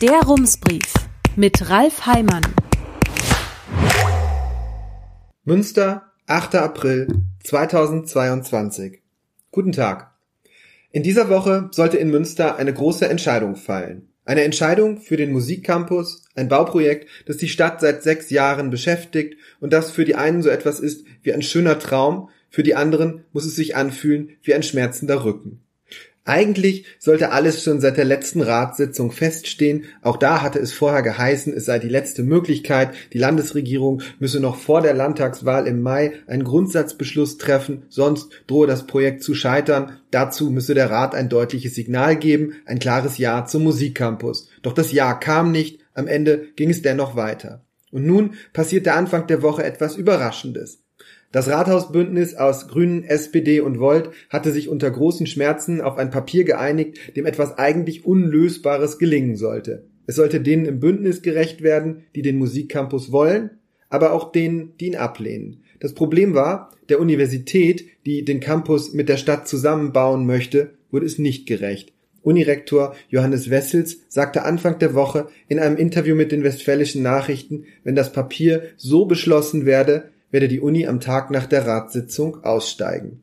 Der Rumsbrief mit Ralf Heimann. Münster, 8. April 2022. Guten Tag. In dieser Woche sollte in Münster eine große Entscheidung fallen. Eine Entscheidung für den Musikcampus, ein Bauprojekt, das die Stadt seit sechs Jahren beschäftigt und das für die einen so etwas ist wie ein schöner Traum, für die anderen muss es sich anfühlen wie ein schmerzender Rücken. Eigentlich sollte alles schon seit der letzten Ratssitzung feststehen. Auch da hatte es vorher geheißen, es sei die letzte Möglichkeit. Die Landesregierung müsse noch vor der Landtagswahl im Mai einen Grundsatzbeschluss treffen, sonst drohe das Projekt zu scheitern. Dazu müsse der Rat ein deutliches Signal geben, ein klares Ja zum Musikcampus. Doch das Ja kam nicht, am Ende ging es dennoch weiter. Und nun passierte Anfang der Woche etwas Überraschendes. Das Rathausbündnis aus Grünen, SPD und Volt hatte sich unter großen Schmerzen auf ein Papier geeinigt, dem etwas eigentlich Unlösbares gelingen sollte. Es sollte denen im Bündnis gerecht werden, die den Musikcampus wollen, aber auch denen, die ihn ablehnen. Das Problem war, der Universität, die den Campus mit der Stadt zusammenbauen möchte, wurde es nicht gerecht. Unirektor Johannes Wessels sagte Anfang der Woche in einem Interview mit den Westfälischen Nachrichten, wenn das Papier so beschlossen werde, werde die Uni am Tag nach der Ratssitzung aussteigen.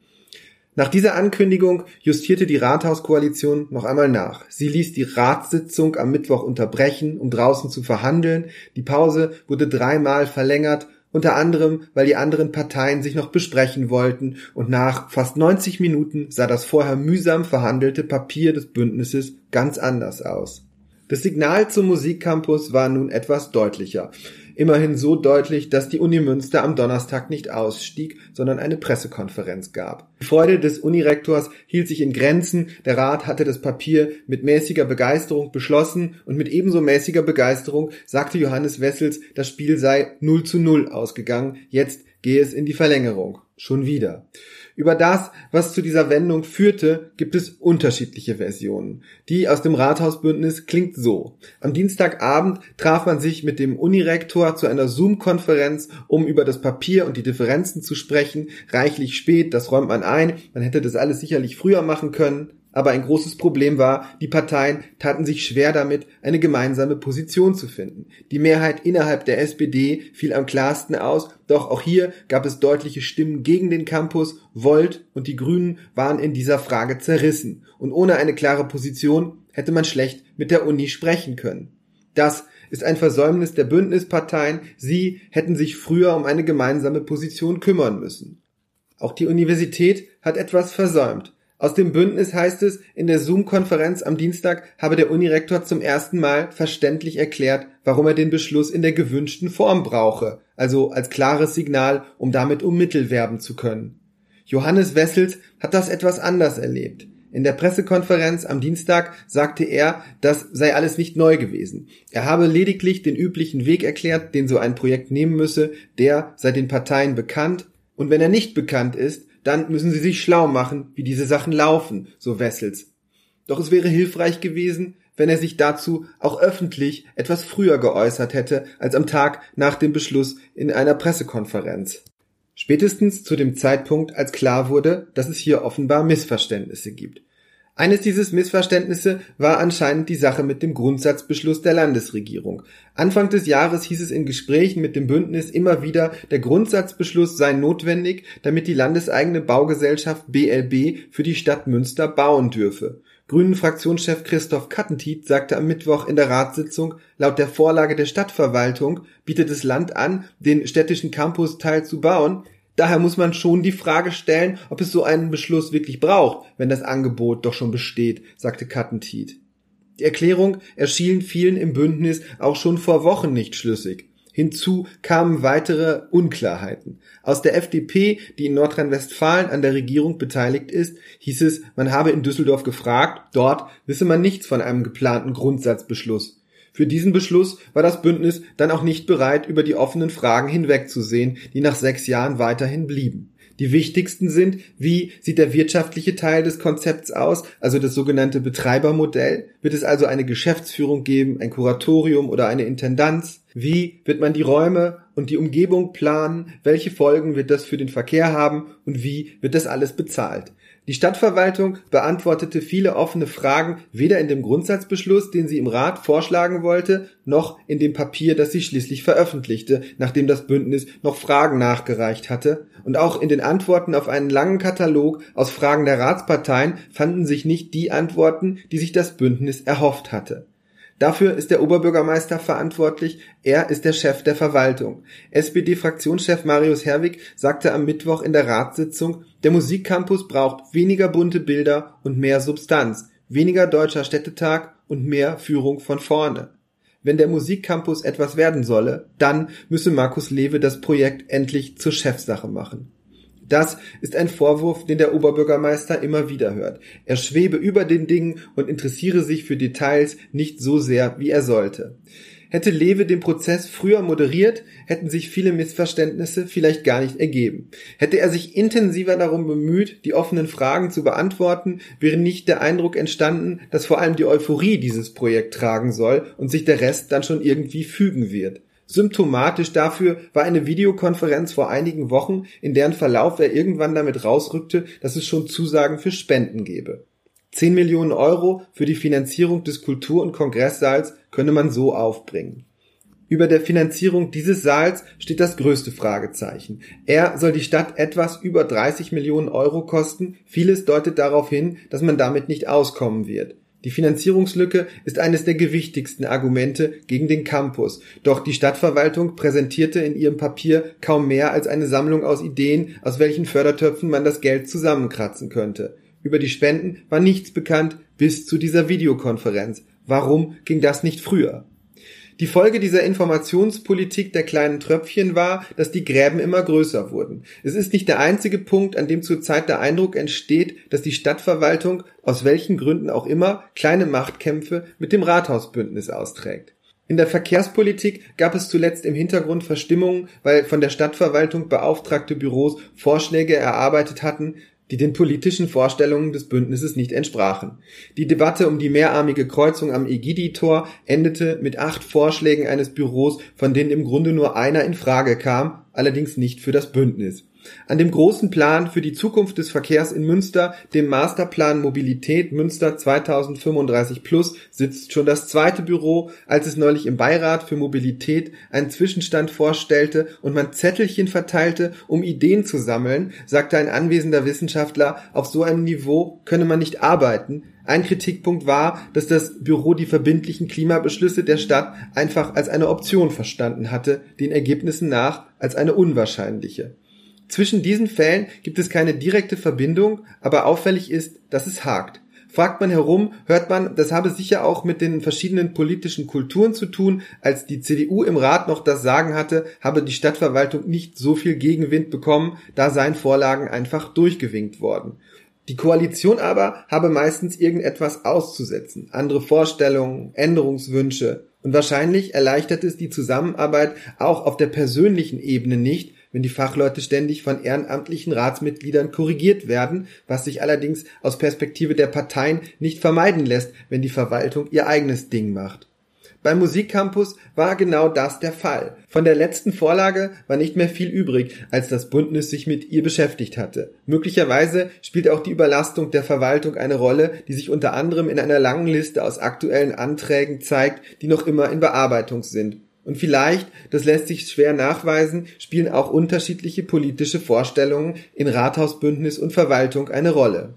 Nach dieser Ankündigung justierte die Rathauskoalition noch einmal nach. Sie ließ die Ratssitzung am Mittwoch unterbrechen, um draußen zu verhandeln. Die Pause wurde dreimal verlängert, unter anderem, weil die anderen Parteien sich noch besprechen wollten und nach fast 90 Minuten sah das vorher mühsam verhandelte Papier des Bündnisses ganz anders aus. Das Signal zum Musikcampus war nun etwas deutlicher. Immerhin so deutlich, dass die Uni Münster am Donnerstag nicht ausstieg, sondern eine Pressekonferenz gab. Die Freude des Unirektors hielt sich in Grenzen. Der Rat hatte das Papier mit mäßiger Begeisterung beschlossen und mit ebenso mäßiger Begeisterung sagte Johannes Wessels, das Spiel sei 0 zu 0 ausgegangen. Jetzt gehe es in die Verlängerung. Schon wieder. Über das, was zu dieser Wendung führte, gibt es unterschiedliche Versionen. Die aus dem Rathausbündnis klingt so. Am Dienstagabend traf man sich mit dem Unirektor zu einer Zoom-Konferenz, um über das Papier und die Differenzen zu sprechen. Reichlich spät, das räumt man ein. Man hätte das alles sicherlich früher machen können aber ein großes Problem war, die Parteien taten sich schwer damit, eine gemeinsame Position zu finden. Die Mehrheit innerhalb der SPD fiel am klarsten aus, doch auch hier gab es deutliche Stimmen gegen den Campus, Volt und die Grünen waren in dieser Frage zerrissen, und ohne eine klare Position hätte man schlecht mit der Uni sprechen können. Das ist ein Versäumnis der Bündnisparteien, sie hätten sich früher um eine gemeinsame Position kümmern müssen. Auch die Universität hat etwas versäumt. Aus dem Bündnis heißt es, in der Zoom-Konferenz am Dienstag habe der Unirektor zum ersten Mal verständlich erklärt, warum er den Beschluss in der gewünschten Form brauche, also als klares Signal, um damit um Mittel werben zu können. Johannes Wessels hat das etwas anders erlebt. In der Pressekonferenz am Dienstag sagte er, das sei alles nicht neu gewesen. Er habe lediglich den üblichen Weg erklärt, den so ein Projekt nehmen müsse, der sei den Parteien bekannt, und wenn er nicht bekannt ist, dann müssen sie sich schlau machen, wie diese Sachen laufen, so Wessels. Doch es wäre hilfreich gewesen, wenn er sich dazu auch öffentlich etwas früher geäußert hätte als am Tag nach dem Beschluss in einer Pressekonferenz. Spätestens zu dem Zeitpunkt, als klar wurde, dass es hier offenbar Missverständnisse gibt. Eines dieses Missverständnisse war anscheinend die Sache mit dem Grundsatzbeschluss der Landesregierung. Anfang des Jahres hieß es in Gesprächen mit dem Bündnis immer wieder, der Grundsatzbeschluss sei notwendig, damit die landeseigene Baugesellschaft BLB für die Stadt Münster bauen dürfe. Grünen Fraktionschef Christoph Kattentiet sagte am Mittwoch in der Ratssitzung, laut der Vorlage der Stadtverwaltung bietet das Land an, den städtischen Campusteil zu bauen, Daher muss man schon die Frage stellen, ob es so einen Beschluss wirklich braucht, wenn das Angebot doch schon besteht, sagte Kattentiet. Die Erklärung erschien vielen im Bündnis auch schon vor Wochen nicht schlüssig. Hinzu kamen weitere Unklarheiten. Aus der FDP, die in Nordrhein-Westfalen an der Regierung beteiligt ist, hieß es, man habe in Düsseldorf gefragt, dort wisse man nichts von einem geplanten Grundsatzbeschluss. Für diesen Beschluss war das Bündnis dann auch nicht bereit, über die offenen Fragen hinwegzusehen, die nach sechs Jahren weiterhin blieben. Die wichtigsten sind, wie sieht der wirtschaftliche Teil des Konzepts aus, also das sogenannte Betreibermodell? Wird es also eine Geschäftsführung geben, ein Kuratorium oder eine Intendanz? Wie wird man die Räume und die Umgebung planen? Welche Folgen wird das für den Verkehr haben? Und wie wird das alles bezahlt? Die Stadtverwaltung beantwortete viele offene Fragen weder in dem Grundsatzbeschluss, den sie im Rat vorschlagen wollte, noch in dem Papier, das sie schließlich veröffentlichte, nachdem das Bündnis noch Fragen nachgereicht hatte, und auch in den Antworten auf einen langen Katalog aus Fragen der Ratsparteien fanden sich nicht die Antworten, die sich das Bündnis erhofft hatte. Dafür ist der Oberbürgermeister verantwortlich, er ist der Chef der Verwaltung. SPD-Fraktionschef Marius Herwig sagte am Mittwoch in der Ratssitzung, der Musikcampus braucht weniger bunte Bilder und mehr Substanz, weniger deutscher Städtetag und mehr Führung von vorne. Wenn der Musikcampus etwas werden solle, dann müsse Markus Lewe das Projekt endlich zur Chefsache machen. Das ist ein Vorwurf, den der Oberbürgermeister immer wieder hört. Er schwebe über den Dingen und interessiere sich für Details nicht so sehr, wie er sollte. Hätte Lewe den Prozess früher moderiert, hätten sich viele Missverständnisse vielleicht gar nicht ergeben. Hätte er sich intensiver darum bemüht, die offenen Fragen zu beantworten, wäre nicht der Eindruck entstanden, dass vor allem die Euphorie dieses Projekt tragen soll und sich der Rest dann schon irgendwie fügen wird. Symptomatisch dafür war eine Videokonferenz vor einigen Wochen, in deren Verlauf er irgendwann damit rausrückte, dass es schon Zusagen für Spenden gebe. 10 Millionen Euro für die Finanzierung des Kultur- und Kongresssaals könne man so aufbringen. Über der Finanzierung dieses Saals steht das größte Fragezeichen. Er soll die Stadt etwas über 30 Millionen Euro kosten. Vieles deutet darauf hin, dass man damit nicht auskommen wird. Die Finanzierungslücke ist eines der gewichtigsten Argumente gegen den Campus, doch die Stadtverwaltung präsentierte in ihrem Papier kaum mehr als eine Sammlung aus Ideen, aus welchen Fördertöpfen man das Geld zusammenkratzen könnte. Über die Spenden war nichts bekannt bis zu dieser Videokonferenz. Warum ging das nicht früher? Die Folge dieser Informationspolitik der kleinen Tröpfchen war, dass die Gräben immer größer wurden. Es ist nicht der einzige Punkt, an dem zurzeit der Eindruck entsteht, dass die Stadtverwaltung, aus welchen Gründen auch immer, kleine Machtkämpfe mit dem Rathausbündnis austrägt. In der Verkehrspolitik gab es zuletzt im Hintergrund Verstimmungen, weil von der Stadtverwaltung beauftragte Büros Vorschläge erarbeitet hatten, die den politischen Vorstellungen des Bündnisses nicht entsprachen. Die Debatte um die mehrarmige Kreuzung am Egidi-Tor endete mit acht Vorschlägen eines Büros, von denen im Grunde nur einer in Frage kam, allerdings nicht für das Bündnis. An dem großen Plan für die Zukunft des Verkehrs in Münster, dem Masterplan Mobilität Münster 2035 Plus, sitzt schon das zweite Büro, als es neulich im Beirat für Mobilität einen Zwischenstand vorstellte und man Zettelchen verteilte, um Ideen zu sammeln, sagte ein anwesender Wissenschaftler, auf so einem Niveau könne man nicht arbeiten, ein Kritikpunkt war, dass das Büro die verbindlichen Klimabeschlüsse der Stadt einfach als eine Option verstanden hatte, den Ergebnissen nach als eine unwahrscheinliche. Zwischen diesen Fällen gibt es keine direkte Verbindung, aber auffällig ist, dass es hakt. Fragt man herum, hört man, das habe sicher auch mit den verschiedenen politischen Kulturen zu tun. Als die CDU im Rat noch das Sagen hatte, habe die Stadtverwaltung nicht so viel Gegenwind bekommen, da seien Vorlagen einfach durchgewinkt worden. Die Koalition aber habe meistens irgendetwas auszusetzen, andere Vorstellungen, Änderungswünsche. Und wahrscheinlich erleichtert es die Zusammenarbeit auch auf der persönlichen Ebene nicht, wenn die Fachleute ständig von ehrenamtlichen Ratsmitgliedern korrigiert werden, was sich allerdings aus Perspektive der Parteien nicht vermeiden lässt, wenn die Verwaltung ihr eigenes Ding macht. Beim Musikcampus war genau das der Fall. Von der letzten Vorlage war nicht mehr viel übrig, als das Bündnis sich mit ihr beschäftigt hatte. Möglicherweise spielt auch die Überlastung der Verwaltung eine Rolle, die sich unter anderem in einer langen Liste aus aktuellen Anträgen zeigt, die noch immer in Bearbeitung sind. Und vielleicht, das lässt sich schwer nachweisen, spielen auch unterschiedliche politische Vorstellungen in Rathausbündnis und Verwaltung eine Rolle.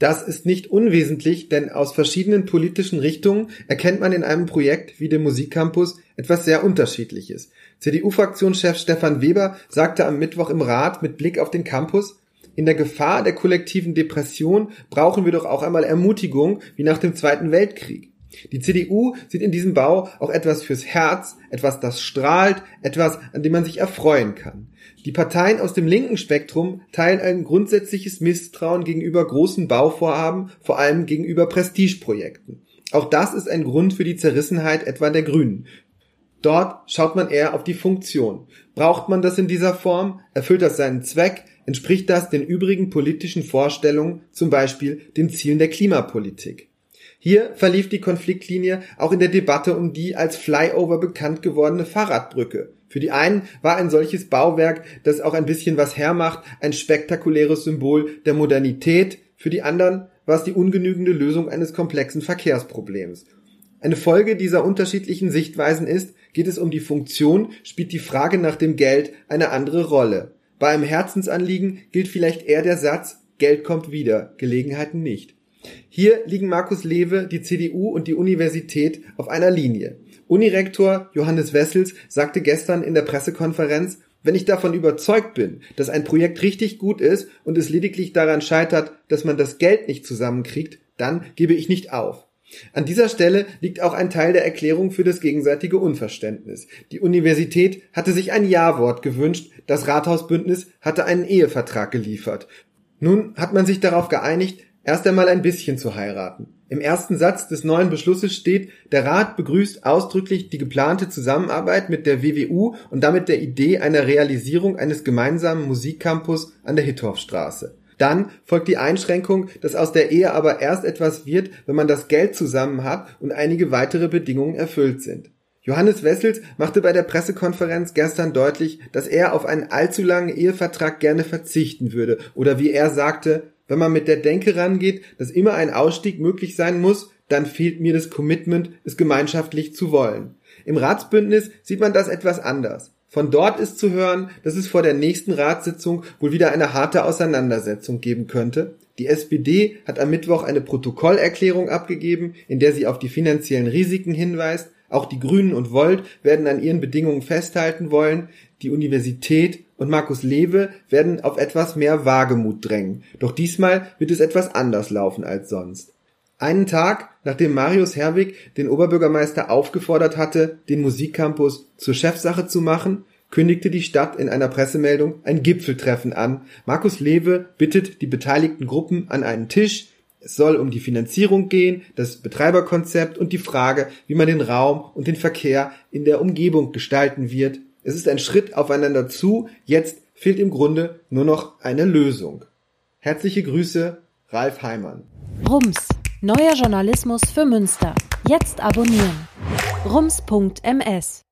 Das ist nicht unwesentlich, denn aus verschiedenen politischen Richtungen erkennt man in einem Projekt wie dem Musikcampus etwas sehr Unterschiedliches. CDU-Fraktionschef Stefan Weber sagte am Mittwoch im Rat mit Blick auf den Campus, in der Gefahr der kollektiven Depression brauchen wir doch auch einmal Ermutigung wie nach dem Zweiten Weltkrieg. Die CDU sieht in diesem Bau auch etwas fürs Herz, etwas, das strahlt, etwas, an dem man sich erfreuen kann. Die Parteien aus dem linken Spektrum teilen ein grundsätzliches Misstrauen gegenüber großen Bauvorhaben, vor allem gegenüber Prestigeprojekten. Auch das ist ein Grund für die Zerrissenheit etwa der Grünen. Dort schaut man eher auf die Funktion. Braucht man das in dieser Form? Erfüllt das seinen Zweck? Entspricht das den übrigen politischen Vorstellungen, zum Beispiel den Zielen der Klimapolitik? Hier verlief die Konfliktlinie auch in der Debatte um die als Flyover bekannt gewordene Fahrradbrücke. Für die einen war ein solches Bauwerk, das auch ein bisschen was hermacht, ein spektakuläres Symbol der Modernität, für die anderen war es die ungenügende Lösung eines komplexen Verkehrsproblems. Eine Folge dieser unterschiedlichen Sichtweisen ist, geht es um die Funktion, spielt die Frage nach dem Geld eine andere Rolle. Bei einem Herzensanliegen gilt vielleicht eher der Satz, Geld kommt wieder, Gelegenheiten nicht. Hier liegen Markus Lewe, die CDU und die Universität auf einer Linie. Unirektor Johannes Wessels sagte gestern in der Pressekonferenz, wenn ich davon überzeugt bin, dass ein Projekt richtig gut ist und es lediglich daran scheitert, dass man das Geld nicht zusammenkriegt, dann gebe ich nicht auf. An dieser Stelle liegt auch ein Teil der Erklärung für das gegenseitige Unverständnis. Die Universität hatte sich ein Ja-Wort gewünscht, das Rathausbündnis hatte einen Ehevertrag geliefert. Nun hat man sich darauf geeinigt, erst einmal ein bisschen zu heiraten. Im ersten Satz des neuen Beschlusses steht, der Rat begrüßt ausdrücklich die geplante Zusammenarbeit mit der WWU und damit der Idee einer Realisierung eines gemeinsamen Musikcampus an der Hittorfstraße. Dann folgt die Einschränkung, dass aus der Ehe aber erst etwas wird, wenn man das Geld zusammen hat und einige weitere Bedingungen erfüllt sind. Johannes Wessels machte bei der Pressekonferenz gestern deutlich, dass er auf einen allzu langen Ehevertrag gerne verzichten würde oder wie er sagte, wenn man mit der Denke rangeht, dass immer ein Ausstieg möglich sein muss, dann fehlt mir das Commitment, es gemeinschaftlich zu wollen. Im Ratsbündnis sieht man das etwas anders. Von dort ist zu hören, dass es vor der nächsten Ratssitzung wohl wieder eine harte Auseinandersetzung geben könnte. Die SPD hat am Mittwoch eine Protokollerklärung abgegeben, in der sie auf die finanziellen Risiken hinweist. Auch die Grünen und Volt werden an ihren Bedingungen festhalten wollen. Die Universität und Markus Lewe werden auf etwas mehr Wagemut drängen. Doch diesmal wird es etwas anders laufen als sonst. Einen Tag, nachdem Marius Herwig den Oberbürgermeister aufgefordert hatte, den Musikcampus zur Chefsache zu machen, kündigte die Stadt in einer Pressemeldung ein Gipfeltreffen an. Markus Lewe bittet die beteiligten Gruppen an einen Tisch. Es soll um die Finanzierung gehen, das Betreiberkonzept und die Frage, wie man den Raum und den Verkehr in der Umgebung gestalten wird. Es ist ein Schritt aufeinander zu, jetzt fehlt im Grunde nur noch eine Lösung. Herzliche Grüße, Ralf Heimann. Rums, neuer Journalismus für Münster. Jetzt abonnieren. rums.ms